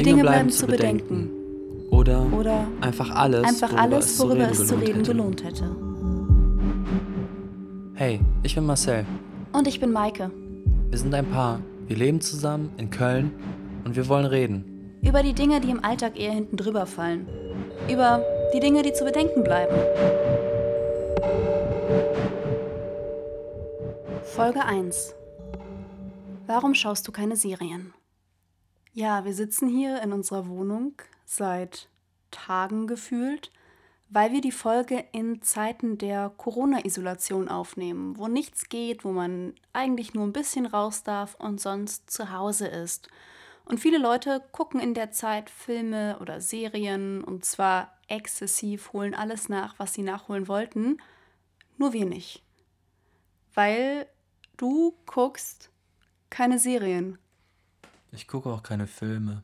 Die Dinge, Dinge bleiben zu bedenken. bedenken. Oder, Oder einfach alles, einfach worüber, alles, es, worüber zu es zu reden gelohnt hätte. Hey, ich bin Marcel. Und ich bin Maike. Wir sind ein Paar. Wir leben zusammen in Köln und wir wollen reden. Über die Dinge, die im Alltag eher hinten drüber fallen. Über die Dinge, die zu bedenken bleiben. Folge 1. Warum schaust du keine Serien? Ja, wir sitzen hier in unserer Wohnung seit Tagen gefühlt, weil wir die Folge in Zeiten der Corona-Isolation aufnehmen, wo nichts geht, wo man eigentlich nur ein bisschen raus darf und sonst zu Hause ist. Und viele Leute gucken in der Zeit Filme oder Serien und zwar exzessiv, holen alles nach, was sie nachholen wollten, nur wir nicht. Weil du guckst keine Serien. Ich gucke auch keine Filme.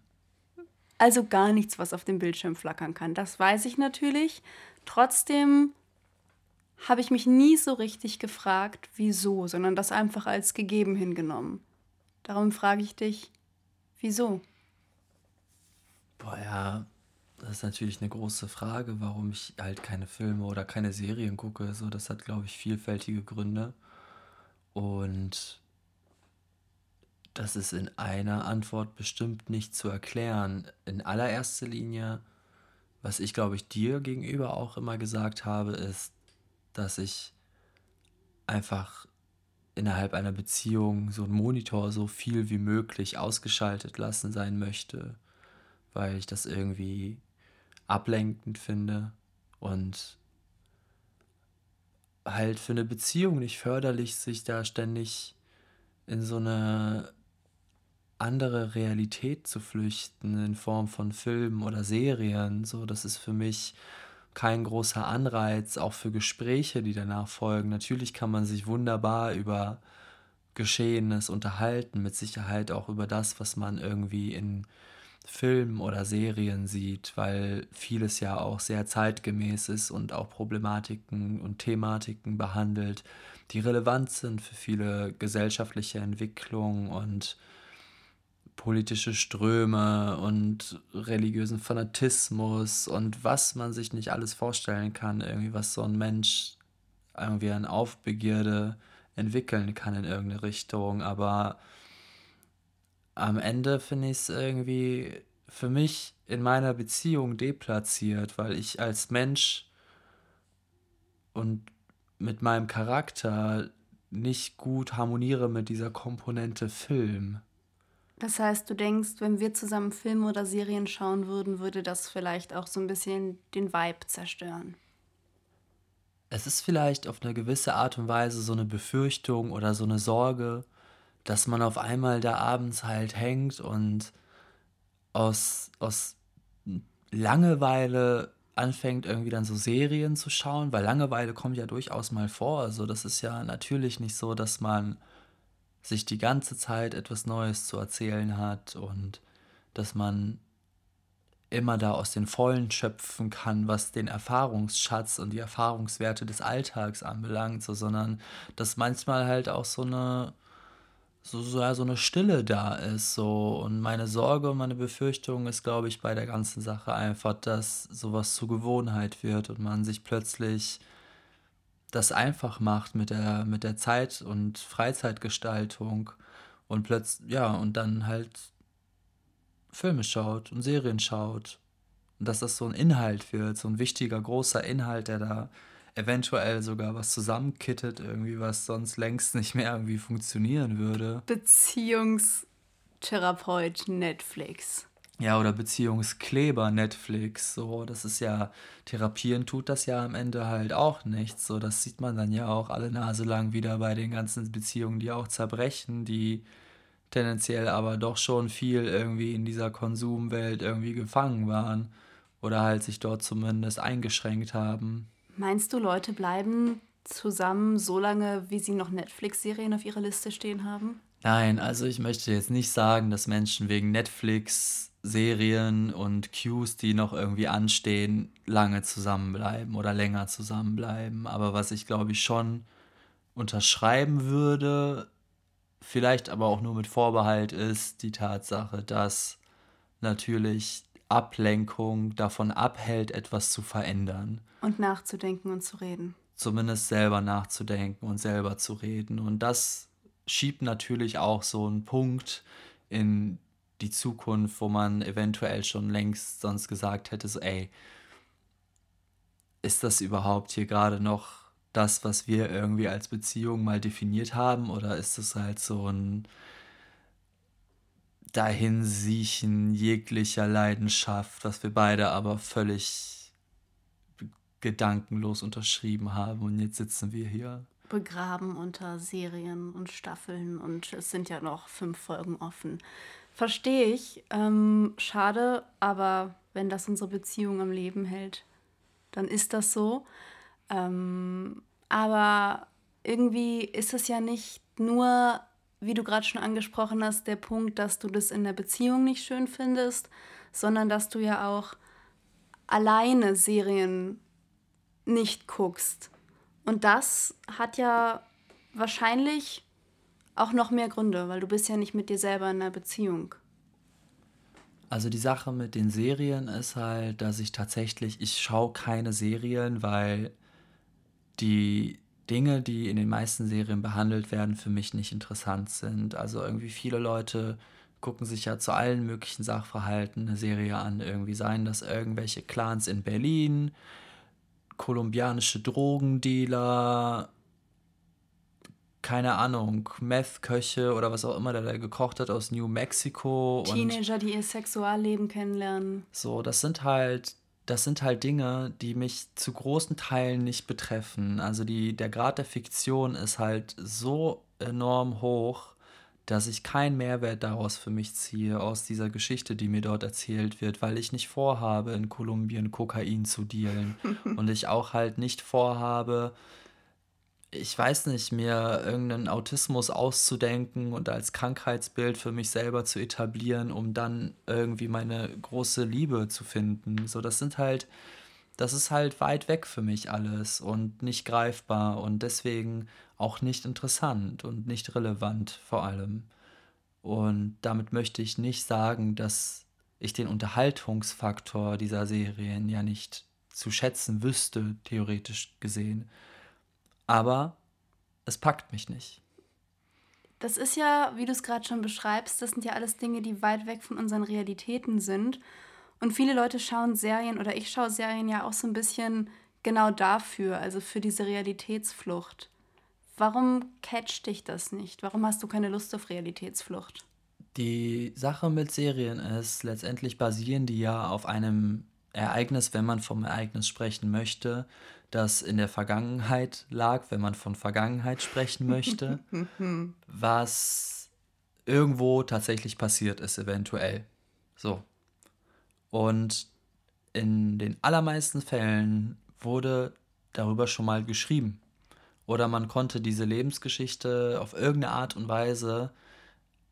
Also gar nichts, was auf dem Bildschirm flackern kann. Das weiß ich natürlich. Trotzdem habe ich mich nie so richtig gefragt, wieso, sondern das einfach als gegeben hingenommen. Darum frage ich dich, wieso? Boah, ja, das ist natürlich eine große Frage, warum ich halt keine Filme oder keine Serien gucke. So, das hat, glaube ich, vielfältige Gründe. Und das ist in einer Antwort bestimmt nicht zu erklären. In allererster Linie, was ich glaube ich dir gegenüber auch immer gesagt habe, ist, dass ich einfach innerhalb einer Beziehung so ein Monitor so viel wie möglich ausgeschaltet lassen sein möchte, weil ich das irgendwie ablenkend finde und halt für eine Beziehung nicht förderlich, sich da ständig in so eine andere Realität zu flüchten in Form von Filmen oder Serien. So, das ist für mich kein großer Anreiz, auch für Gespräche, die danach folgen. Natürlich kann man sich wunderbar über Geschehenes unterhalten, mit Sicherheit auch über das, was man irgendwie in Filmen oder Serien sieht, weil vieles ja auch sehr zeitgemäß ist und auch Problematiken und Thematiken behandelt, die relevant sind für viele gesellschaftliche Entwicklungen und politische Ströme und religiösen Fanatismus und was man sich nicht alles vorstellen kann, irgendwie was so ein Mensch irgendwie an Aufbegierde entwickeln kann in irgendeine Richtung. Aber am Ende finde ich es irgendwie für mich in meiner Beziehung deplatziert, weil ich als Mensch und mit meinem Charakter nicht gut harmoniere mit dieser Komponente Film. Das heißt, du denkst, wenn wir zusammen Filme oder Serien schauen würden, würde das vielleicht auch so ein bisschen den Vibe zerstören. Es ist vielleicht auf eine gewisse Art und Weise so eine Befürchtung oder so eine Sorge, dass man auf einmal da abends halt hängt und aus, aus Langeweile anfängt irgendwie dann so Serien zu schauen, weil Langeweile kommt ja durchaus mal vor. Also das ist ja natürlich nicht so, dass man sich die ganze Zeit etwas Neues zu erzählen hat und dass man immer da aus den Vollen schöpfen kann, was den Erfahrungsschatz und die Erfahrungswerte des Alltags anbelangt, so, sondern dass manchmal halt auch so eine so, so, ja, so eine Stille da ist. So. Und meine Sorge und meine Befürchtung ist, glaube ich, bei der ganzen Sache einfach, dass sowas zur Gewohnheit wird und man sich plötzlich das einfach macht mit der, mit der Zeit- und Freizeitgestaltung und plötzlich, ja, und dann halt Filme schaut und Serien schaut. Und dass das so ein Inhalt wird, so ein wichtiger, großer Inhalt, der da eventuell sogar was zusammenkittet, irgendwie, was sonst längst nicht mehr irgendwie funktionieren würde. Beziehungstherapeut Netflix. Ja, oder Beziehungskleber Netflix, so, das ist ja, therapieren tut das ja am Ende halt auch nichts, so, das sieht man dann ja auch alle Nase lang wieder bei den ganzen Beziehungen, die auch zerbrechen, die tendenziell aber doch schon viel irgendwie in dieser Konsumwelt irgendwie gefangen waren oder halt sich dort zumindest eingeschränkt haben. Meinst du, Leute bleiben zusammen so lange, wie sie noch Netflix-Serien auf ihrer Liste stehen haben? Nein, also ich möchte jetzt nicht sagen, dass Menschen wegen Netflix Serien und Cues, die noch irgendwie anstehen, lange zusammenbleiben oder länger zusammenbleiben. Aber was ich glaube ich schon unterschreiben würde, vielleicht aber auch nur mit Vorbehalt, ist die Tatsache, dass natürlich Ablenkung davon abhält, etwas zu verändern. Und nachzudenken und zu reden. Zumindest selber nachzudenken und selber zu reden. Und das schiebt natürlich auch so einen Punkt in die Zukunft, wo man eventuell schon längst sonst gesagt hätte, so, ey, ist das überhaupt hier gerade noch das, was wir irgendwie als Beziehung mal definiert haben? Oder ist es halt so ein Dahinsiechen jeglicher Leidenschaft, was wir beide aber völlig gedankenlos unterschrieben haben und jetzt sitzen wir hier. Begraben unter Serien und Staffeln und es sind ja noch fünf Folgen offen. Verstehe ich. Ähm, schade, aber wenn das unsere Beziehung am Leben hält, dann ist das so. Ähm, aber irgendwie ist es ja nicht nur wie du gerade schon angesprochen hast, der Punkt, dass du das in der Beziehung nicht schön findest, sondern dass du ja auch alleine Serien nicht guckst. Und das hat ja wahrscheinlich auch noch mehr Gründe, weil du bist ja nicht mit dir selber in einer Beziehung. Also die Sache mit den Serien ist halt, dass ich tatsächlich, ich schaue keine Serien, weil die Dinge, die in den meisten Serien behandelt werden, für mich nicht interessant sind. Also irgendwie viele Leute gucken sich ja zu allen möglichen Sachverhalten eine Serie an. Irgendwie seien das irgendwelche Clans in Berlin, kolumbianische Drogendealer, keine Ahnung, Meth-Köche oder was auch immer der da gekocht hat aus New Mexico. Teenager, die ihr Sexualleben kennenlernen. So, das sind halt das sind halt Dinge, die mich zu großen Teilen nicht betreffen. Also die, der Grad der Fiktion ist halt so enorm hoch, dass ich keinen Mehrwert daraus für mich ziehe, aus dieser Geschichte, die mir dort erzählt wird, weil ich nicht vorhabe, in Kolumbien Kokain zu dealen. und ich auch halt nicht vorhabe, ich weiß nicht, mir irgendeinen Autismus auszudenken und als Krankheitsbild für mich selber zu etablieren, um dann irgendwie meine große Liebe zu finden. So, das sind halt, das ist halt weit weg für mich alles und nicht greifbar und deswegen auch nicht interessant und nicht relevant vor allem. Und damit möchte ich nicht sagen, dass ich den Unterhaltungsfaktor dieser Serien ja nicht zu schätzen wüsste, theoretisch gesehen aber es packt mich nicht. Das ist ja, wie du es gerade schon beschreibst, das sind ja alles Dinge, die weit weg von unseren Realitäten sind. Und viele Leute schauen Serien oder ich schaue Serien ja auch so ein bisschen genau dafür, also für diese Realitätsflucht. Warum catcht dich das nicht? Warum hast du keine Lust auf Realitätsflucht? Die Sache mit Serien ist, letztendlich basieren die ja auf einem Ereignis, wenn man vom Ereignis sprechen möchte, das in der Vergangenheit lag, wenn man von Vergangenheit sprechen möchte, was irgendwo tatsächlich passiert ist, eventuell. So. Und in den allermeisten Fällen wurde darüber schon mal geschrieben. Oder man konnte diese Lebensgeschichte auf irgendeine Art und Weise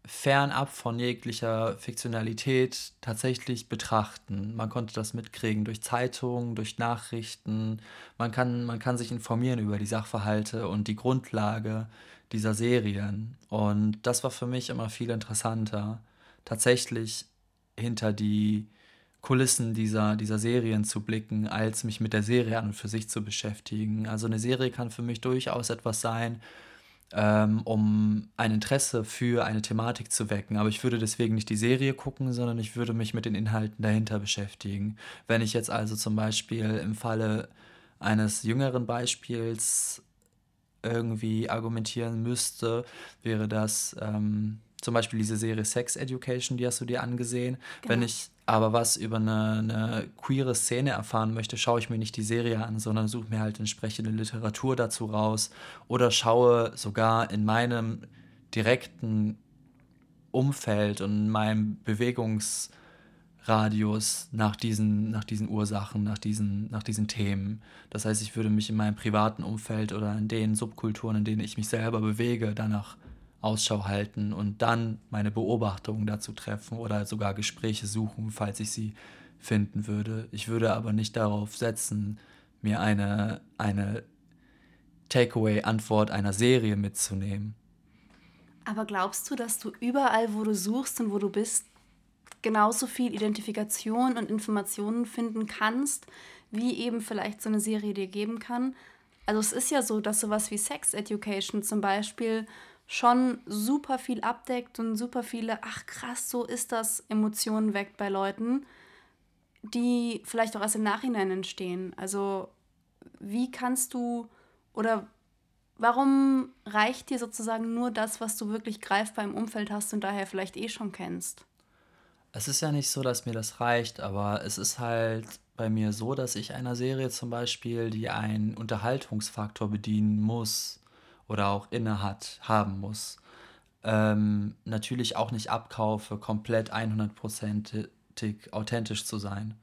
fernab von jeglicher Fiktionalität tatsächlich betrachten. Man konnte das mitkriegen durch Zeitungen, durch Nachrichten. Man kann, man kann sich informieren über die Sachverhalte und die Grundlage dieser Serien. Und das war für mich immer viel interessanter, tatsächlich hinter die Kulissen dieser, dieser Serien zu blicken, als mich mit der Serie an und für sich zu beschäftigen. Also eine Serie kann für mich durchaus etwas sein, ähm, um ein Interesse für eine Thematik zu wecken. Aber ich würde deswegen nicht die Serie gucken, sondern ich würde mich mit den Inhalten dahinter beschäftigen. Wenn ich jetzt also zum Beispiel im Falle eines jüngeren Beispiels irgendwie argumentieren müsste, wäre das ähm, zum Beispiel diese Serie Sex Education, die hast du dir angesehen. Genau. Wenn ich aber was über eine, eine queere Szene erfahren möchte, schaue ich mir nicht die Serie an, sondern suche mir halt entsprechende Literatur dazu raus oder schaue sogar in meinem direkten Umfeld und in meinem Bewegungsradius nach diesen, nach diesen Ursachen, nach diesen, nach diesen Themen. Das heißt, ich würde mich in meinem privaten Umfeld oder in den Subkulturen, in denen ich mich selber bewege, danach Ausschau halten und dann meine Beobachtungen dazu treffen oder sogar Gespräche suchen, falls ich sie finden würde. Ich würde aber nicht darauf setzen, mir eine, eine Takeaway-Antwort einer Serie mitzunehmen. Aber glaubst du, dass du überall, wo du suchst und wo du bist, genauso viel Identifikation und Informationen finden kannst, wie eben vielleicht so eine Serie dir geben kann. Also es ist ja so, dass sowas wie Sex Education zum Beispiel schon super viel abdeckt und super viele, ach krass, so ist das, Emotionen weckt bei Leuten, die vielleicht auch erst im Nachhinein entstehen. Also wie kannst du oder warum reicht dir sozusagen nur das, was du wirklich greifbar im Umfeld hast und daher vielleicht eh schon kennst? Es ist ja nicht so, dass mir das reicht, aber es ist halt bei mir so, dass ich einer Serie zum Beispiel, die einen Unterhaltungsfaktor bedienen muss oder auch inne hat, haben muss, ähm, natürlich auch nicht abkaufe, komplett 100%ig authentisch zu sein.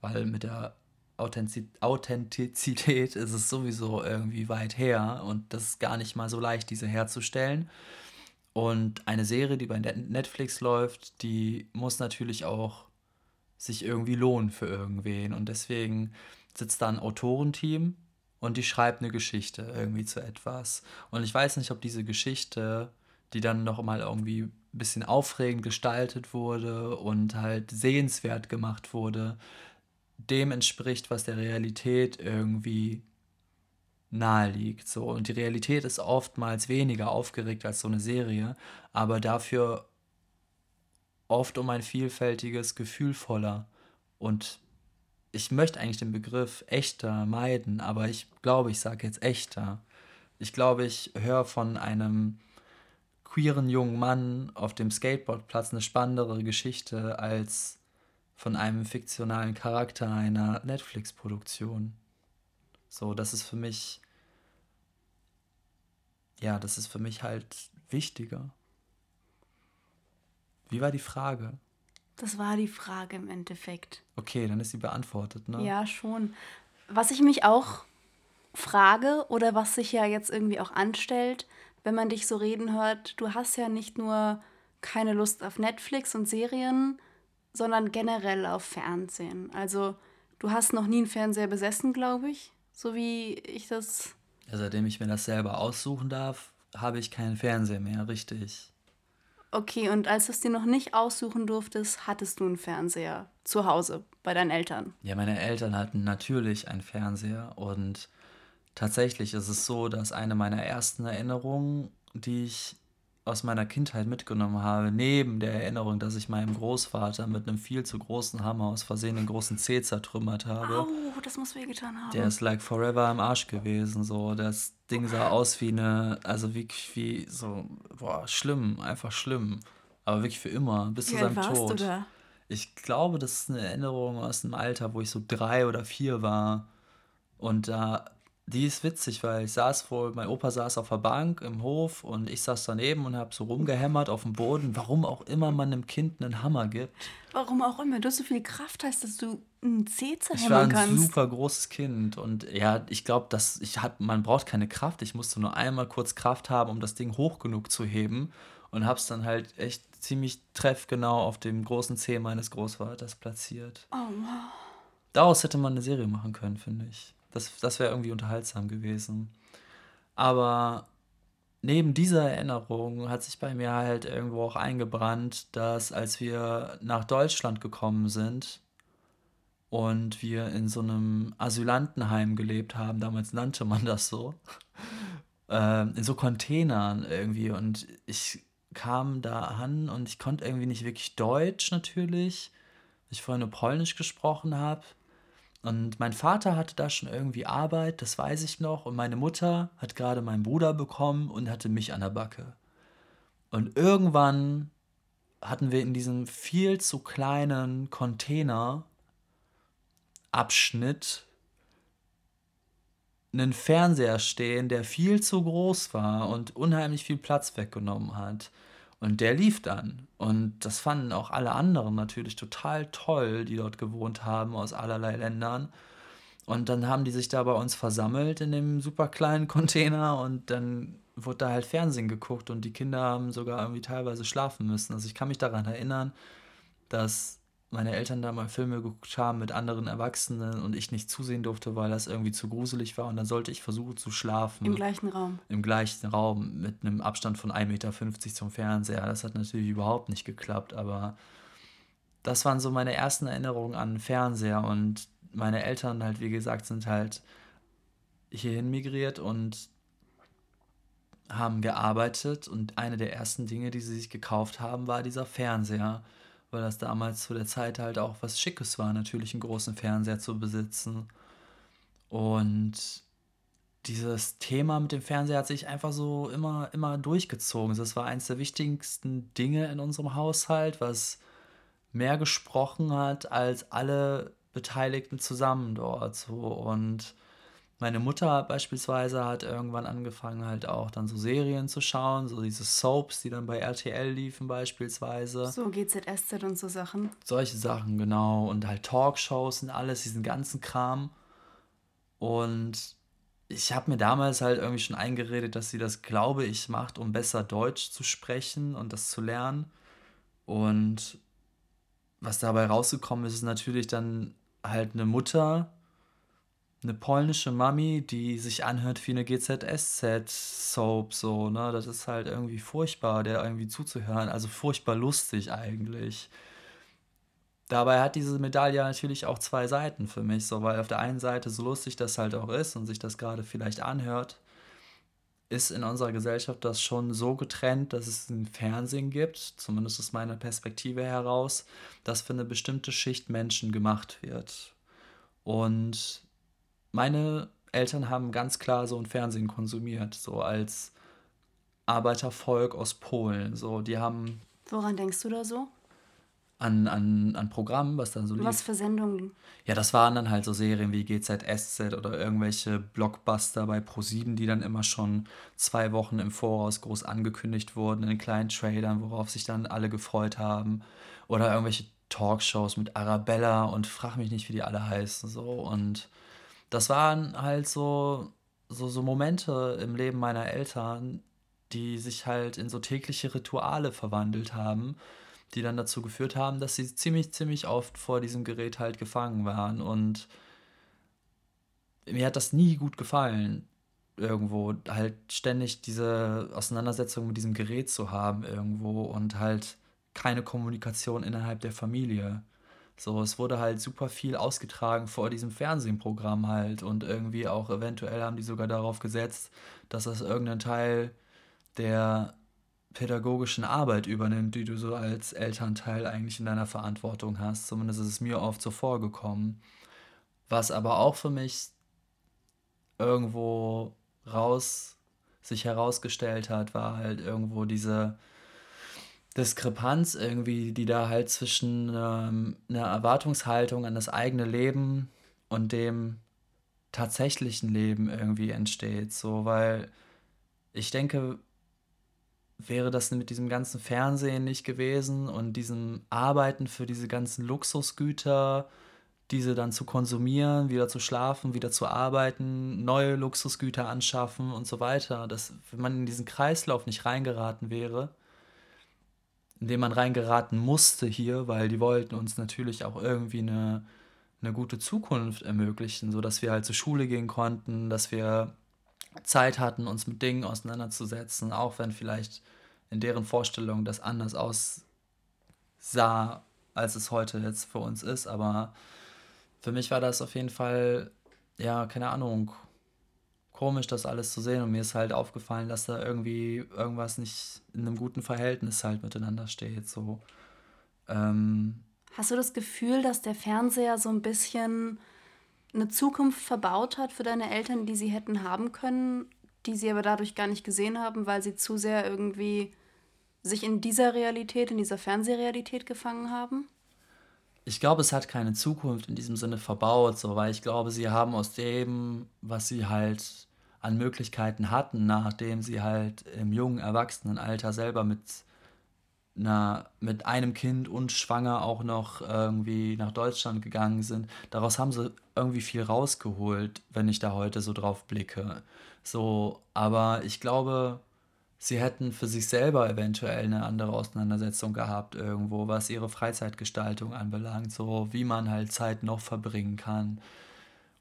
Weil mit der Authentizität ist es sowieso irgendwie weit her und das ist gar nicht mal so leicht, diese herzustellen. Und eine Serie, die bei Netflix läuft, die muss natürlich auch sich irgendwie lohnen für irgendwen. Und deswegen sitzt da ein Autorenteam und die schreibt eine Geschichte irgendwie zu etwas. Und ich weiß nicht, ob diese Geschichte, die dann noch mal irgendwie ein bisschen aufregend gestaltet wurde und halt sehenswert gemacht wurde, dem entspricht, was der Realität irgendwie nahe liegt. So. Und die Realität ist oftmals weniger aufgeregt als so eine Serie, aber dafür oft um ein vielfältiges, gefühlvoller. Und ich möchte eigentlich den Begriff echter meiden, aber ich glaube, ich sage jetzt echter. Ich glaube, ich höre von einem queeren jungen Mann auf dem Skateboardplatz eine spannendere Geschichte als von einem fiktionalen Charakter einer Netflix-Produktion. So, das ist für mich, ja, das ist für mich halt wichtiger. Wie war die Frage? Das war die Frage im Endeffekt. Okay, dann ist sie beantwortet, ne? Ja, schon. Was ich mich auch frage oder was sich ja jetzt irgendwie auch anstellt, wenn man dich so reden hört, du hast ja nicht nur keine Lust auf Netflix und Serien, sondern generell auf Fernsehen. Also du hast noch nie einen Fernseher besessen, glaube ich, so wie ich das. Ja, seitdem ich mir das selber aussuchen darf, habe ich keinen Fernseher mehr, richtig. Okay, und als du es dir noch nicht aussuchen durftest, hattest du einen Fernseher zu Hause bei deinen Eltern? Ja, meine Eltern hatten natürlich einen Fernseher und tatsächlich ist es so, dass eine meiner ersten Erinnerungen, die ich aus meiner Kindheit mitgenommen habe, neben der Erinnerung, dass ich meinem Großvater mit einem viel zu großen Hammer aus Versehen einen großen Zeh zertrümmert habe. Au, das muss wehgetan haben. Der ist like forever im Arsch gewesen. So, das Ding sah aus wie eine, also wirklich wie so, boah, schlimm, einfach schlimm. Aber wirklich für immer, bis wie zu seinem warst Tod. Du da? Ich glaube, das ist eine Erinnerung aus einem Alter, wo ich so drei oder vier war. Und da die ist witzig, weil ich saß wohl, mein Opa saß auf der Bank im Hof und ich saß daneben und habe so rumgehämmert auf dem Boden, warum auch immer man einem Kind einen Hammer gibt. Warum auch immer, du hast so viel Kraft, heißt, dass du einen Zeh zerhämmern Ich war ein kannst. super großes Kind und ja, ich glaube, dass ich hab, man braucht keine Kraft, ich musste nur einmal kurz Kraft haben, um das Ding hoch genug zu heben und habe es dann halt echt ziemlich treffgenau auf dem großen Zeh meines Großvaters platziert. Oh wow. Daraus hätte man eine Serie machen können, finde ich. Das, das wäre irgendwie unterhaltsam gewesen. Aber neben dieser Erinnerung hat sich bei mir halt irgendwo auch eingebrannt, dass als wir nach Deutschland gekommen sind und wir in so einem Asylantenheim gelebt haben, damals nannte man das so, äh, in so Containern irgendwie und ich kam da an und ich konnte irgendwie nicht wirklich Deutsch natürlich, weil ich vorher nur Polnisch gesprochen habe und mein Vater hatte da schon irgendwie Arbeit, das weiß ich noch. Und meine Mutter hat gerade meinen Bruder bekommen und hatte mich an der Backe. Und irgendwann hatten wir in diesem viel zu kleinen Container-Abschnitt einen Fernseher stehen, der viel zu groß war und unheimlich viel Platz weggenommen hat. Und der lief dann. Und das fanden auch alle anderen natürlich total toll, die dort gewohnt haben, aus allerlei Ländern. Und dann haben die sich da bei uns versammelt in dem super kleinen Container und dann wurde da halt Fernsehen geguckt und die Kinder haben sogar irgendwie teilweise schlafen müssen. Also ich kann mich daran erinnern, dass meine Eltern da mal Filme geguckt haben mit anderen Erwachsenen und ich nicht zusehen durfte, weil das irgendwie zu gruselig war. Und dann sollte ich versuchen zu schlafen. Im gleichen Raum. Im gleichen Raum mit einem Abstand von 1,50 Meter zum Fernseher. Das hat natürlich überhaupt nicht geklappt, aber das waren so meine ersten Erinnerungen an den Fernseher und meine Eltern halt, wie gesagt, sind halt hierhin migriert und haben gearbeitet und eine der ersten Dinge, die sie sich gekauft haben, war dieser Fernseher, weil das damals zu der Zeit halt auch was Schickes war, natürlich einen großen Fernseher zu besitzen. Und dieses Thema mit dem Fernseher hat sich einfach so immer, immer durchgezogen. Das war eines der wichtigsten Dinge in unserem Haushalt, was mehr gesprochen hat als alle Beteiligten zusammen dort. So. Und meine Mutter beispielsweise hat irgendwann angefangen, halt auch dann so Serien zu schauen, so diese Soaps, die dann bei RTL liefen beispielsweise. So GZSZ und so Sachen. Solche Sachen, genau. Und halt Talkshows und alles, diesen ganzen Kram. Und ich habe mir damals halt irgendwie schon eingeredet, dass sie das, glaube ich, macht, um besser Deutsch zu sprechen und das zu lernen. Und was dabei rausgekommen ist, ist natürlich dann halt eine Mutter, eine polnische Mami, die sich anhört wie eine GZSZ-Soap, so, ne? Das ist halt irgendwie furchtbar, der irgendwie zuzuhören. Also furchtbar lustig eigentlich. Dabei hat diese Medaille natürlich auch zwei Seiten für mich, so, weil auf der einen Seite, so lustig das halt auch ist und sich das gerade vielleicht anhört, ist in unserer Gesellschaft das schon so getrennt, dass es ein Fernsehen gibt, zumindest aus meiner Perspektive heraus, das für eine bestimmte Schicht Menschen gemacht wird. Und meine Eltern haben ganz klar so ein Fernsehen konsumiert, so als Arbeitervolk aus Polen. So, die haben. Woran denkst du da so? An, an, an Programmen, was dann so lief. Was für Sendungen? Ja, das waren dann halt so Serien wie GZSZ oder irgendwelche Blockbuster bei Pro7, die dann immer schon zwei Wochen im Voraus groß angekündigt wurden in kleinen Trailern, worauf sich dann alle gefreut haben. Oder irgendwelche Talkshows mit Arabella und frag mich nicht, wie die alle heißen. So. Und das waren halt so, so, so Momente im Leben meiner Eltern, die sich halt in so tägliche Rituale verwandelt haben, die dann dazu geführt haben, dass sie ziemlich, ziemlich oft vor diesem Gerät halt gefangen waren. Und mir hat das nie gut gefallen, irgendwo halt ständig diese Auseinandersetzung mit diesem Gerät zu haben irgendwo und halt keine Kommunikation innerhalb der Familie. So, es wurde halt super viel ausgetragen vor diesem Fernsehprogramm halt und irgendwie auch eventuell haben die sogar darauf gesetzt, dass das irgendein Teil der pädagogischen Arbeit übernimmt, die du so als Elternteil eigentlich in deiner Verantwortung hast. Zumindest ist es mir oft so vorgekommen. Was aber auch für mich irgendwo raus sich herausgestellt hat, war halt irgendwo diese Diskrepanz irgendwie, die da halt zwischen ähm, einer Erwartungshaltung an das eigene Leben und dem tatsächlichen Leben irgendwie entsteht. So, weil ich denke, wäre das mit diesem ganzen Fernsehen nicht gewesen und diesem Arbeiten für diese ganzen Luxusgüter, diese dann zu konsumieren, wieder zu schlafen, wieder zu arbeiten, neue Luxusgüter anschaffen und so weiter, dass wenn man in diesen Kreislauf nicht reingeraten wäre, in den man reingeraten musste hier, weil die wollten uns natürlich auch irgendwie eine, eine gute Zukunft ermöglichen, sodass wir halt zur Schule gehen konnten, dass wir Zeit hatten, uns mit Dingen auseinanderzusetzen, auch wenn vielleicht in deren Vorstellung das anders aussah, als es heute jetzt für uns ist. Aber für mich war das auf jeden Fall, ja, keine Ahnung, komisch, das alles zu sehen. Und mir ist halt aufgefallen, dass da irgendwie irgendwas nicht in einem guten Verhältnis halt miteinander steht. So. Ähm, Hast du das Gefühl, dass der Fernseher so ein bisschen eine Zukunft verbaut hat für deine Eltern, die sie hätten haben können, die sie aber dadurch gar nicht gesehen haben, weil sie zu sehr irgendwie sich in dieser Realität, in dieser Fernsehrealität gefangen haben? Ich glaube, es hat keine Zukunft in diesem Sinne verbaut, so, weil ich glaube, sie haben aus dem, was sie halt an Möglichkeiten hatten, nachdem sie halt im jungen Erwachsenenalter selber mit einer, mit einem Kind und schwanger auch noch irgendwie nach Deutschland gegangen sind. Daraus haben sie irgendwie viel rausgeholt, wenn ich da heute so drauf blicke. So, aber ich glaube, sie hätten für sich selber eventuell eine andere Auseinandersetzung gehabt irgendwo, was ihre Freizeitgestaltung anbelangt, so wie man halt Zeit noch verbringen kann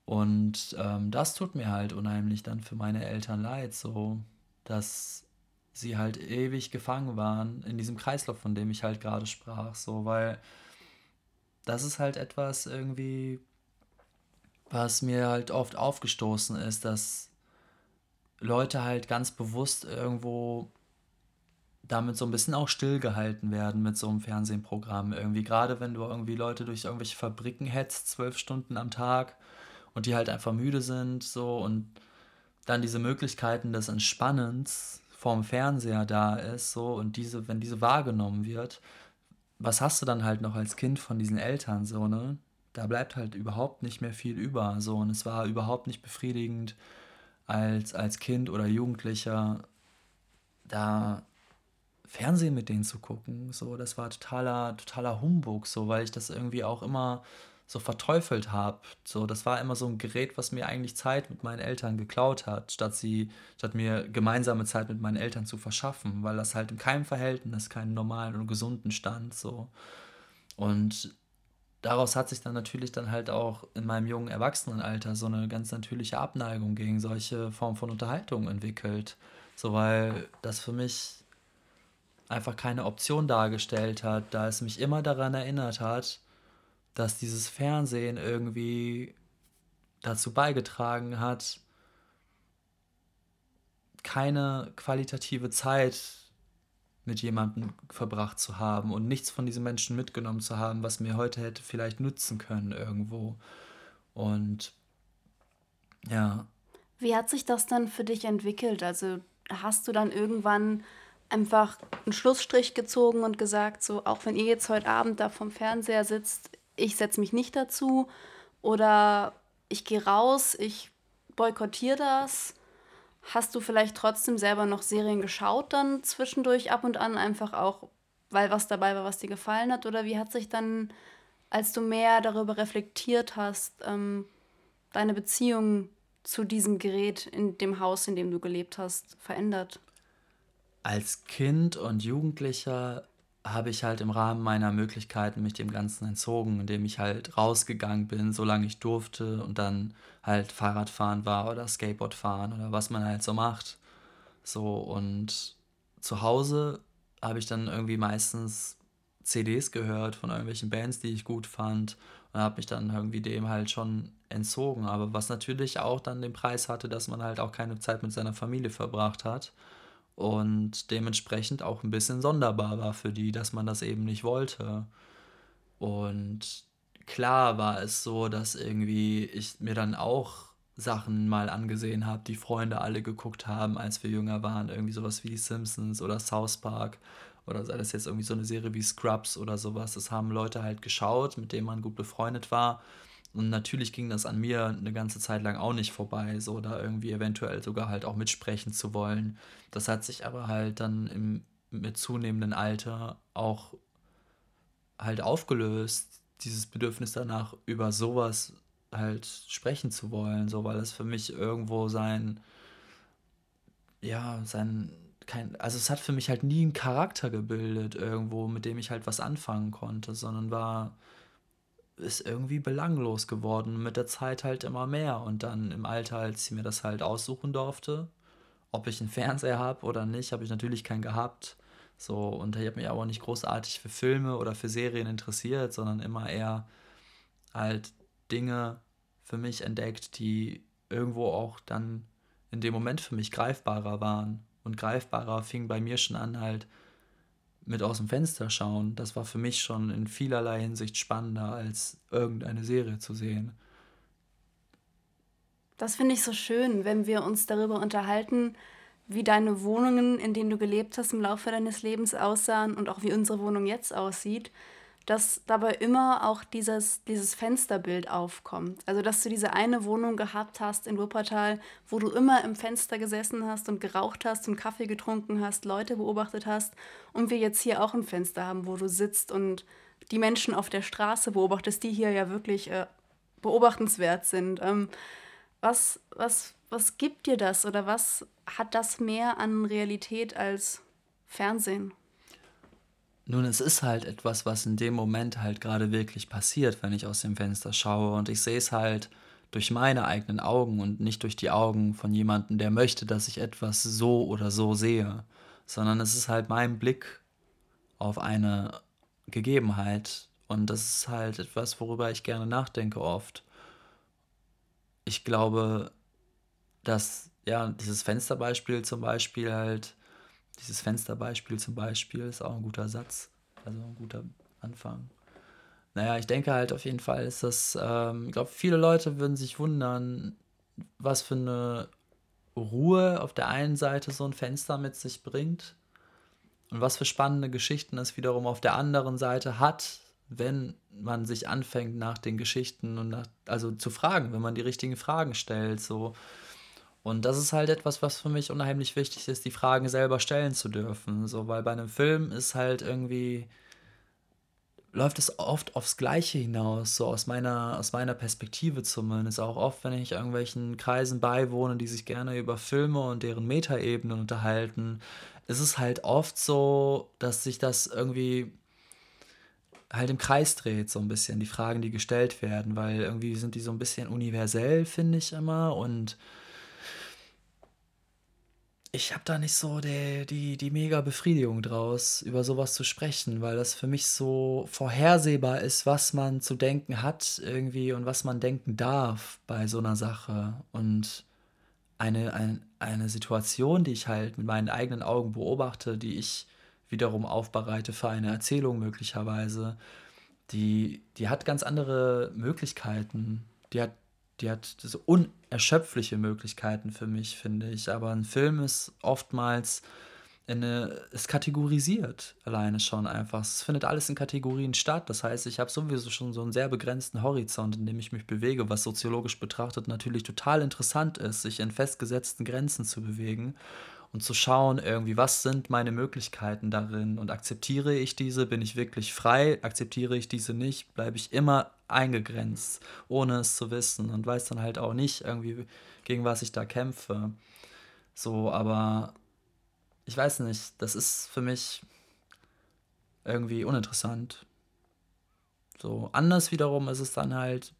und ähm, das tut mir halt unheimlich dann für meine Eltern leid, so dass sie halt ewig gefangen waren in diesem Kreislauf, von dem ich halt gerade sprach, so weil das ist halt etwas irgendwie, was mir halt oft aufgestoßen ist, dass Leute halt ganz bewusst irgendwo damit so ein bisschen auch stillgehalten werden mit so einem Fernsehprogramm. Irgendwie, gerade wenn du irgendwie Leute durch irgendwelche Fabriken hetzt, zwölf Stunden am Tag und die halt einfach müde sind, so und dann diese Möglichkeiten des Entspannens vorm Fernseher da ist, so und diese, wenn diese wahrgenommen wird, was hast du dann halt noch als Kind von diesen Eltern, so, ne? Da bleibt halt überhaupt nicht mehr viel über, so und es war überhaupt nicht befriedigend als, als Kind oder Jugendlicher da Fernsehen mit denen zu gucken. So, das war totaler, totaler Humbug, so, weil ich das irgendwie auch immer so verteufelt habe. So, das war immer so ein Gerät, was mir eigentlich Zeit mit meinen Eltern geklaut hat, statt sie, statt mir gemeinsame Zeit mit meinen Eltern zu verschaffen, weil das halt in keinem Verhältnis, keinen normalen und gesunden stand. So. Und daraus hat sich dann natürlich dann halt auch in meinem jungen Erwachsenenalter so eine ganz natürliche Abneigung gegen solche Formen von Unterhaltung entwickelt. So, weil das für mich einfach keine Option dargestellt hat, da es mich immer daran erinnert hat, dass dieses Fernsehen irgendwie dazu beigetragen hat, keine qualitative Zeit mit jemandem verbracht zu haben und nichts von diesen Menschen mitgenommen zu haben, was mir heute hätte vielleicht nützen können irgendwo. Und ja. Wie hat sich das dann für dich entwickelt? Also hast du dann irgendwann einfach einen Schlussstrich gezogen und gesagt, so, auch wenn ihr jetzt heute Abend da vom Fernseher sitzt, ich setze mich nicht dazu oder ich gehe raus, ich boykottiere das. Hast du vielleicht trotzdem selber noch Serien geschaut dann zwischendurch ab und an, einfach auch, weil was dabei war, was dir gefallen hat? Oder wie hat sich dann, als du mehr darüber reflektiert hast, ähm, deine Beziehung zu diesem Gerät in dem Haus, in dem du gelebt hast, verändert? Als Kind und Jugendlicher habe ich halt im Rahmen meiner Möglichkeiten mich dem Ganzen entzogen, indem ich halt rausgegangen bin, solange ich durfte und dann halt Fahrradfahren war oder Skateboard fahren oder was man halt so macht. So und zu Hause habe ich dann irgendwie meistens CDs gehört von irgendwelchen Bands, die ich gut fand und habe mich dann irgendwie dem halt schon entzogen. Aber was natürlich auch dann den Preis hatte, dass man halt auch keine Zeit mit seiner Familie verbracht hat und dementsprechend auch ein bisschen sonderbar war für die, dass man das eben nicht wollte. Und klar war es so, dass irgendwie ich mir dann auch Sachen mal angesehen habe, die Freunde alle geguckt haben, als wir jünger waren. Irgendwie sowas wie die Simpsons oder South Park oder sei das jetzt irgendwie so eine Serie wie Scrubs oder sowas. Das haben Leute halt geschaut, mit denen man gut befreundet war. Und natürlich ging das an mir eine ganze Zeit lang auch nicht vorbei, so da irgendwie eventuell sogar halt auch mitsprechen zu wollen. Das hat sich aber halt dann im, mit zunehmendem Alter auch halt aufgelöst, dieses Bedürfnis danach, über sowas halt sprechen zu wollen, so weil es für mich irgendwo sein, ja, sein, kein, also es hat für mich halt nie einen Charakter gebildet irgendwo, mit dem ich halt was anfangen konnte, sondern war ist irgendwie belanglos geworden. Mit der Zeit halt immer mehr. Und dann im Alter, als ich mir das halt aussuchen durfte, ob ich einen Fernseher habe oder nicht, habe ich natürlich keinen gehabt. So, und ich habe mich aber nicht großartig für Filme oder für Serien interessiert, sondern immer eher halt Dinge für mich entdeckt, die irgendwo auch dann in dem Moment für mich greifbarer waren. Und greifbarer fing bei mir schon an, halt mit aus dem Fenster schauen, das war für mich schon in vielerlei Hinsicht spannender, als irgendeine Serie zu sehen. Das finde ich so schön, wenn wir uns darüber unterhalten, wie deine Wohnungen, in denen du gelebt hast, im Laufe deines Lebens aussahen und auch wie unsere Wohnung jetzt aussieht dass dabei immer auch dieses, dieses Fensterbild aufkommt. Also, dass du diese eine Wohnung gehabt hast in Wuppertal, wo du immer im Fenster gesessen hast und geraucht hast und Kaffee getrunken hast, Leute beobachtet hast. Und wir jetzt hier auch ein Fenster haben, wo du sitzt und die Menschen auf der Straße beobachtest, die hier ja wirklich äh, beobachtenswert sind. Ähm, was, was, was gibt dir das oder was hat das mehr an Realität als Fernsehen? Nun, es ist halt etwas, was in dem Moment halt gerade wirklich passiert, wenn ich aus dem Fenster schaue. Und ich sehe es halt durch meine eigenen Augen und nicht durch die Augen von jemandem, der möchte, dass ich etwas so oder so sehe. Sondern es ist halt mein Blick auf eine Gegebenheit. Und das ist halt etwas, worüber ich gerne nachdenke oft. Ich glaube, dass, ja, dieses Fensterbeispiel zum Beispiel halt, dieses Fensterbeispiel zum Beispiel ist auch ein guter Satz, also ein guter Anfang. Naja, ich denke halt auf jeden Fall ist das, ähm, ich glaube, viele Leute würden sich wundern, was für eine Ruhe auf der einen Seite so ein Fenster mit sich bringt und was für spannende Geschichten es wiederum auf der anderen Seite hat, wenn man sich anfängt nach den Geschichten und nach, also zu fragen, wenn man die richtigen Fragen stellt, so. Und das ist halt etwas, was für mich unheimlich wichtig ist, die Fragen selber stellen zu dürfen, so, weil bei einem Film ist halt irgendwie läuft es oft aufs Gleiche hinaus, so aus meiner, aus meiner Perspektive zumindest. Auch oft, wenn ich irgendwelchen Kreisen beiwohne, die sich gerne über Filme und deren Metaebenen unterhalten, ist es halt oft so, dass sich das irgendwie halt im Kreis dreht, so ein bisschen, die Fragen, die gestellt werden, weil irgendwie sind die so ein bisschen universell, finde ich immer. Und ich habe da nicht so die, die, die mega Befriedigung draus, über sowas zu sprechen, weil das für mich so vorhersehbar ist, was man zu denken hat irgendwie und was man denken darf bei so einer Sache. Und eine, ein, eine Situation, die ich halt mit meinen eigenen Augen beobachte, die ich wiederum aufbereite für eine Erzählung möglicherweise, die, die hat ganz andere Möglichkeiten. Die hat die hat so unerschöpfliche Möglichkeiten für mich, finde ich. Aber ein Film ist oftmals eine, ist kategorisiert alleine schon einfach. Es findet alles in Kategorien statt. Das heißt, ich habe sowieso schon so einen sehr begrenzten Horizont, in dem ich mich bewege, was soziologisch betrachtet natürlich total interessant ist, sich in festgesetzten Grenzen zu bewegen und zu schauen, irgendwie, was sind meine Möglichkeiten darin und akzeptiere ich diese, bin ich wirklich frei, akzeptiere ich diese nicht, bleibe ich immer eingegrenzt, ohne es zu wissen und weiß dann halt auch nicht irgendwie, gegen was ich da kämpfe. So, aber ich weiß nicht, das ist für mich irgendwie uninteressant. So, anders wiederum ist es dann halt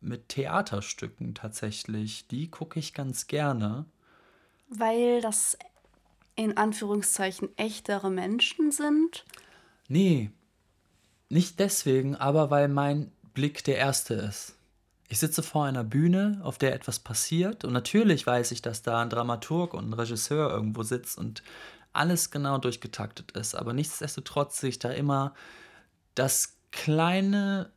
mit Theaterstücken tatsächlich. Die gucke ich ganz gerne. Weil das in Anführungszeichen echtere Menschen sind? Nee, nicht deswegen, aber weil mein Blick der erste ist. Ich sitze vor einer Bühne, auf der etwas passiert und natürlich weiß ich, dass da ein Dramaturg und ein Regisseur irgendwo sitzt und alles genau durchgetaktet ist, aber nichtsdestotrotz sehe ich da immer das kleine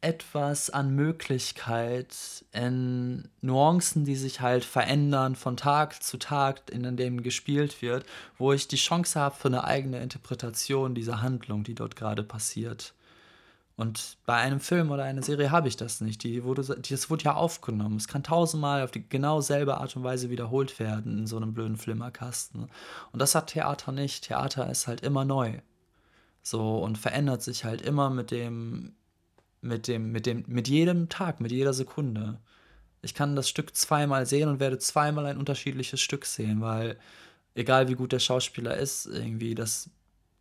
etwas an Möglichkeit, in Nuancen, die sich halt verändern von Tag zu Tag, in dem gespielt wird, wo ich die Chance habe für eine eigene Interpretation dieser Handlung, die dort gerade passiert. Und bei einem Film oder einer Serie habe ich das nicht. Die wurde, das wurde ja aufgenommen. Es kann tausendmal auf die genau selbe Art und Weise wiederholt werden in so einem blöden Flimmerkasten. Und das hat Theater nicht. Theater ist halt immer neu. So und verändert sich halt immer mit dem mit dem, mit dem, mit jedem Tag, mit jeder Sekunde. Ich kann das Stück zweimal sehen und werde zweimal ein unterschiedliches Stück sehen, weil egal wie gut der Schauspieler ist, irgendwie das,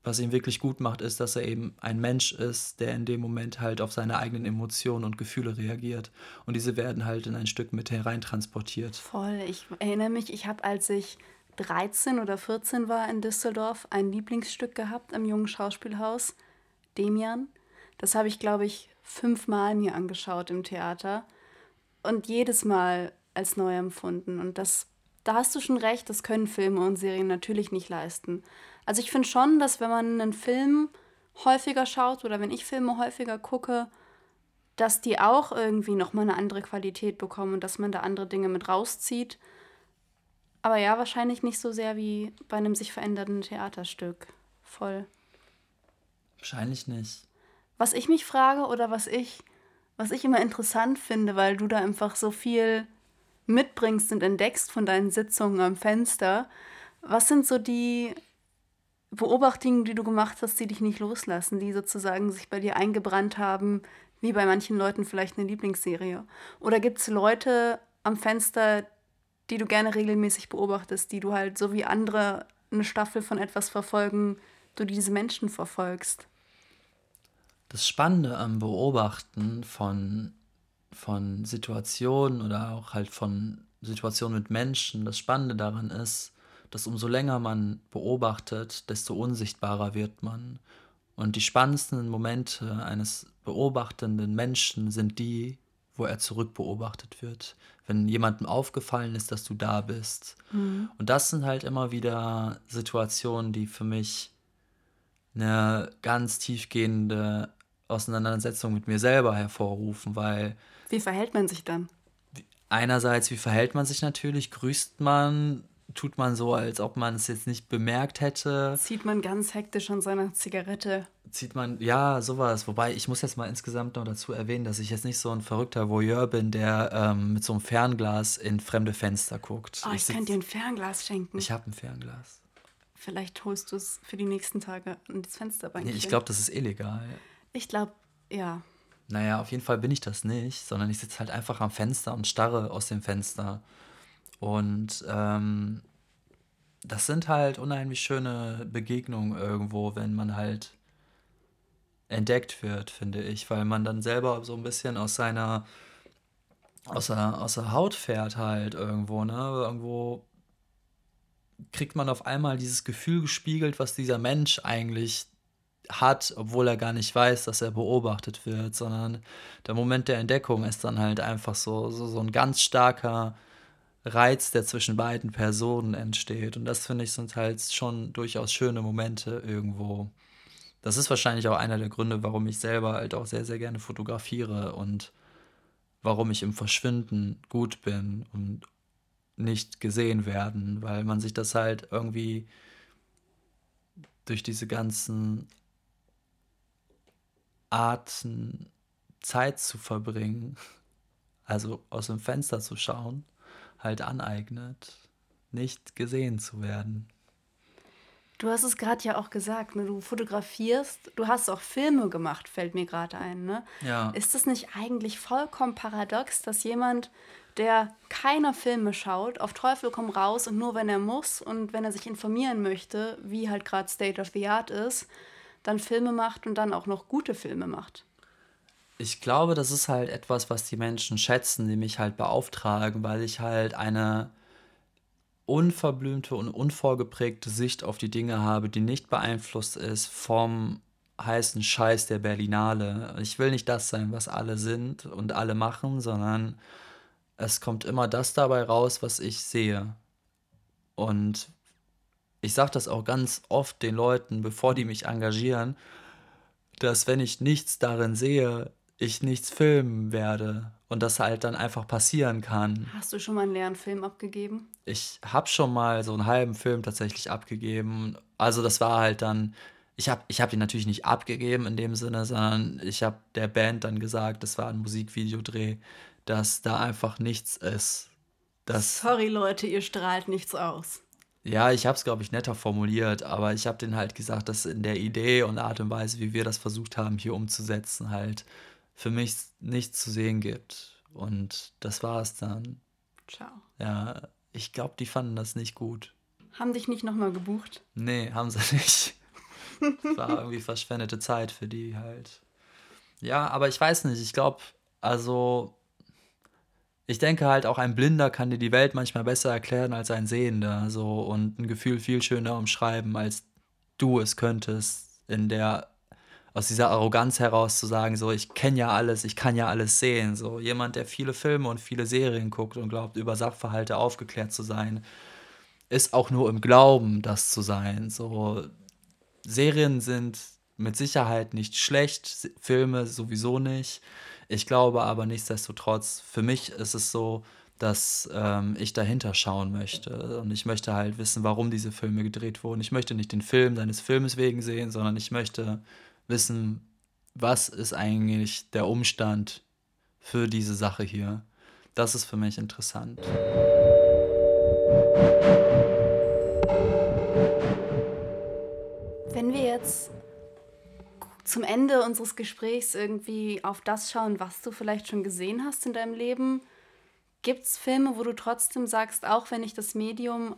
was ihn wirklich gut macht, ist, dass er eben ein Mensch ist, der in dem Moment halt auf seine eigenen Emotionen und Gefühle reagiert. Und diese werden halt in ein Stück mit hereintransportiert. Voll. Ich erinnere mich, ich habe, als ich 13 oder 14 war in Düsseldorf, ein Lieblingsstück gehabt am jungen Schauspielhaus, Demian. Das habe ich, glaube ich, fünfmal mir angeschaut im Theater und jedes Mal als neu empfunden. Und das, da hast du schon recht, das können Filme und Serien natürlich nicht leisten. Also ich finde schon, dass wenn man einen Film häufiger schaut oder wenn ich Filme häufiger gucke, dass die auch irgendwie nochmal eine andere Qualität bekommen und dass man da andere Dinge mit rauszieht. Aber ja, wahrscheinlich nicht so sehr wie bei einem sich verändernden Theaterstück. Voll. Wahrscheinlich nicht. Was ich mich frage oder was ich, was ich immer interessant finde, weil du da einfach so viel mitbringst und entdeckst von deinen Sitzungen am Fenster, was sind so die Beobachtungen, die du gemacht hast, die dich nicht loslassen, die sozusagen sich bei dir eingebrannt haben, wie bei manchen Leuten vielleicht eine Lieblingsserie? Oder gibt es Leute am Fenster, die du gerne regelmäßig beobachtest, die du halt so wie andere eine Staffel von etwas verfolgen, du diese Menschen verfolgst? das Spannende am Beobachten von, von Situationen oder auch halt von Situationen mit Menschen, das Spannende daran ist, dass umso länger man beobachtet, desto unsichtbarer wird man. Und die spannendsten Momente eines beobachtenden Menschen sind die, wo er zurückbeobachtet wird. Wenn jemandem aufgefallen ist, dass du da bist. Mhm. Und das sind halt immer wieder Situationen, die für mich eine ganz tiefgehende Auseinandersetzung mit mir selber hervorrufen, weil Wie verhält man sich dann? einerseits, wie verhält man sich natürlich? Grüßt man? Tut man so, als ob man es jetzt nicht bemerkt hätte? Zieht man ganz hektisch an seiner Zigarette. Zieht man, ja, sowas. Wobei, ich muss jetzt mal insgesamt noch dazu erwähnen, dass ich jetzt nicht so ein verrückter Voyeur bin, der ähm, mit so einem Fernglas in fremde Fenster guckt. Oh, ich, sitz- könnte dir ein Fernglas schenken. Ich habe ein Fernglas. Vielleicht holst du es für die nächsten Tage an das Fensterbank. Nee, ich glaube, das ist illegal. Ich glaube, ja. Naja, auf jeden Fall bin ich das nicht, sondern ich sitze halt einfach am Fenster und starre aus dem Fenster. Und ähm, das sind halt unheimlich schöne Begegnungen irgendwo, wenn man halt entdeckt wird, finde ich, weil man dann selber so ein bisschen aus seiner, aus der, aus der Haut fährt halt irgendwo, ne? Irgendwo kriegt man auf einmal dieses Gefühl gespiegelt, was dieser Mensch eigentlich hat, obwohl er gar nicht weiß, dass er beobachtet wird, sondern der Moment der Entdeckung ist dann halt einfach so, so, so ein ganz starker Reiz, der zwischen beiden Personen entsteht. Und das finde ich sind halt schon durchaus schöne Momente irgendwo. Das ist wahrscheinlich auch einer der Gründe, warum ich selber halt auch sehr, sehr gerne fotografiere und warum ich im Verschwinden gut bin und nicht gesehen werden, weil man sich das halt irgendwie durch diese ganzen Arten Zeit zu verbringen, also aus dem Fenster zu schauen, halt aneignet, nicht gesehen zu werden. Du hast es gerade ja auch gesagt, ne? du fotografierst, du hast auch Filme gemacht, fällt mir gerade ein. Ne? Ja. Ist es nicht eigentlich vollkommen paradox, dass jemand, der keine Filme schaut, auf Teufel komm raus und nur wenn er muss und wenn er sich informieren möchte, wie halt gerade State of the Art ist, dann Filme macht und dann auch noch gute Filme macht? Ich glaube, das ist halt etwas, was die Menschen schätzen, die mich halt beauftragen, weil ich halt eine unverblümte und unvorgeprägte Sicht auf die Dinge habe, die nicht beeinflusst ist vom heißen Scheiß der Berlinale. Ich will nicht das sein, was alle sind und alle machen, sondern es kommt immer das dabei raus, was ich sehe. Und ich sage das auch ganz oft den Leuten, bevor die mich engagieren, dass wenn ich nichts darin sehe, ich nichts filmen werde und das halt dann einfach passieren kann. Hast du schon mal einen leeren Film abgegeben? Ich habe schon mal so einen halben Film tatsächlich abgegeben. Also das war halt dann, ich habe ich hab ihn natürlich nicht abgegeben in dem Sinne, sondern ich habe der Band dann gesagt, das war ein Musikvideodreh, dass da einfach nichts ist. Das, Sorry Leute, ihr strahlt nichts aus. ja, ich habe es, glaube ich, netter formuliert, aber ich habe denen halt gesagt, dass in der Idee und Art und Weise, wie wir das versucht haben, hier umzusetzen, halt für mich nichts zu sehen gibt. Und das war es dann. Ciao. Ja, ich glaube, die fanden das nicht gut. Haben dich nicht nochmal gebucht? Nee, haben sie nicht. Das war irgendwie verschwendete Zeit für die halt. Ja, aber ich weiß nicht, ich glaube, also ich denke halt auch ein Blinder kann dir die Welt manchmal besser erklären als ein Sehender, so und ein Gefühl viel schöner umschreiben, als du es könntest, in der aus dieser Arroganz heraus zu sagen, so ich kenne ja alles, ich kann ja alles sehen, so jemand, der viele Filme und viele Serien guckt und glaubt, über Sachverhalte aufgeklärt zu sein, ist auch nur im Glauben, das zu sein. So Serien sind mit Sicherheit nicht schlecht, Filme sowieso nicht. Ich glaube aber nichtsdestotrotz, für mich ist es so, dass ähm, ich dahinter schauen möchte. Und ich möchte halt wissen, warum diese Filme gedreht wurden. Ich möchte nicht den Film seines Filmes wegen sehen, sondern ich möchte wissen, was ist eigentlich der Umstand für diese Sache hier. Das ist für mich interessant. Wenn wir jetzt zum Ende unseres Gesprächs irgendwie auf das schauen, was du vielleicht schon gesehen hast in deinem Leben, gibt es Filme, wo du trotzdem sagst, auch wenn ich das Medium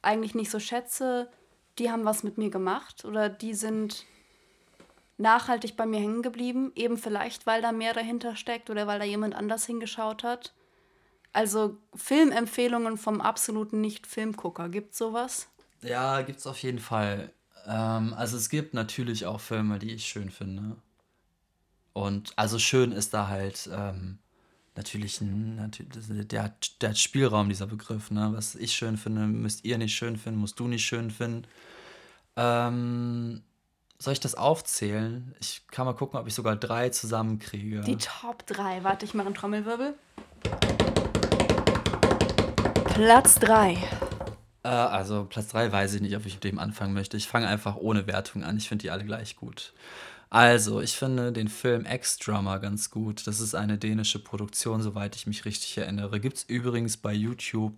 eigentlich nicht so schätze, die haben was mit mir gemacht oder die sind nachhaltig bei mir hängen geblieben, eben vielleicht, weil da mehr dahinter steckt oder weil da jemand anders hingeschaut hat? Also Filmempfehlungen vom absoluten Nicht-Filmgucker, gibt sowas? Ja, gibt's auf jeden Fall. Ähm, also es gibt natürlich auch Filme, die ich schön finde. Und also schön ist da halt ähm, natürlich, ein, der, der Spielraum, dieser Begriff. Ne? Was ich schön finde, müsst ihr nicht schön finden, musst du nicht schön finden. Ähm, soll ich das aufzählen? Ich kann mal gucken, ob ich sogar drei zusammenkriege. Die Top 3. Warte, ich mache einen Trommelwirbel. Platz 3. Äh, also Platz 3 weiß ich nicht, ob ich mit dem anfangen möchte. Ich fange einfach ohne Wertung an. Ich finde die alle gleich gut. Also, ich finde den Film Ex-Drummer ganz gut. Das ist eine dänische Produktion, soweit ich mich richtig erinnere. Gibt es übrigens bei YouTube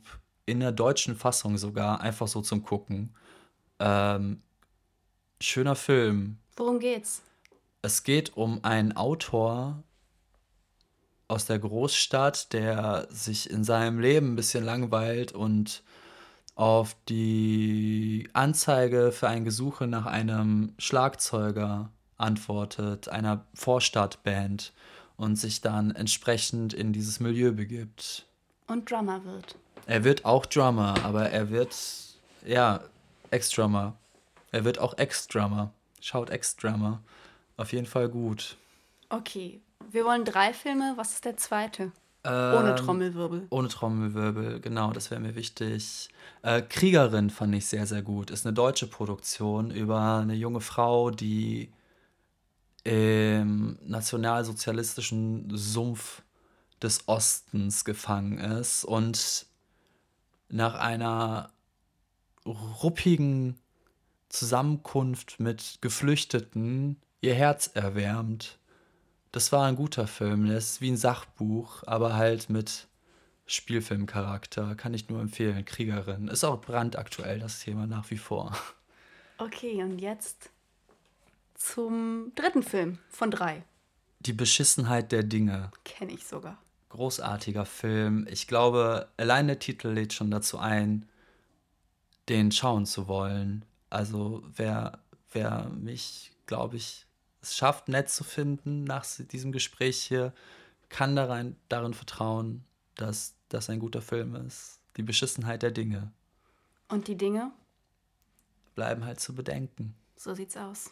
in der deutschen Fassung sogar, einfach so zum Gucken. Ähm, schöner Film. Worum geht's? Es geht um einen Autor aus der Großstadt, der sich in seinem Leben ein bisschen langweilt und auf die Anzeige für ein Gesuche nach einem Schlagzeuger antwortet, einer Vorstadtband und sich dann entsprechend in dieses Milieu begibt. Und Drummer wird. Er wird auch Drummer, aber er wird, ja, Ex-Drummer. Er wird auch Ex-Drummer. Schaut Ex-Drummer. Auf jeden Fall gut. Okay, wir wollen drei Filme. Was ist der zweite? Ähm, ohne Trommelwirbel. Ohne Trommelwirbel, genau, das wäre mir wichtig. Äh, Kriegerin fand ich sehr, sehr gut. Ist eine deutsche Produktion über eine junge Frau, die im nationalsozialistischen Sumpf des Ostens gefangen ist und nach einer ruppigen Zusammenkunft mit Geflüchteten ihr Herz erwärmt. Das war ein guter Film. Der ist wie ein Sachbuch, aber halt mit Spielfilmcharakter. Kann ich nur empfehlen. Kriegerin. Ist auch brandaktuell das Thema nach wie vor. Okay, und jetzt zum dritten Film von drei. Die Beschissenheit der Dinge. Kenne ich sogar. Großartiger Film. Ich glaube, allein der Titel lädt schon dazu ein, den schauen zu wollen. Also wer, wer mich, glaube ich, es schafft, nett zu finden nach diesem Gespräch hier, kann darin, darin vertrauen, dass das ein guter Film ist. Die Beschissenheit der Dinge. Und die Dinge? Bleiben halt zu bedenken. So sieht's aus.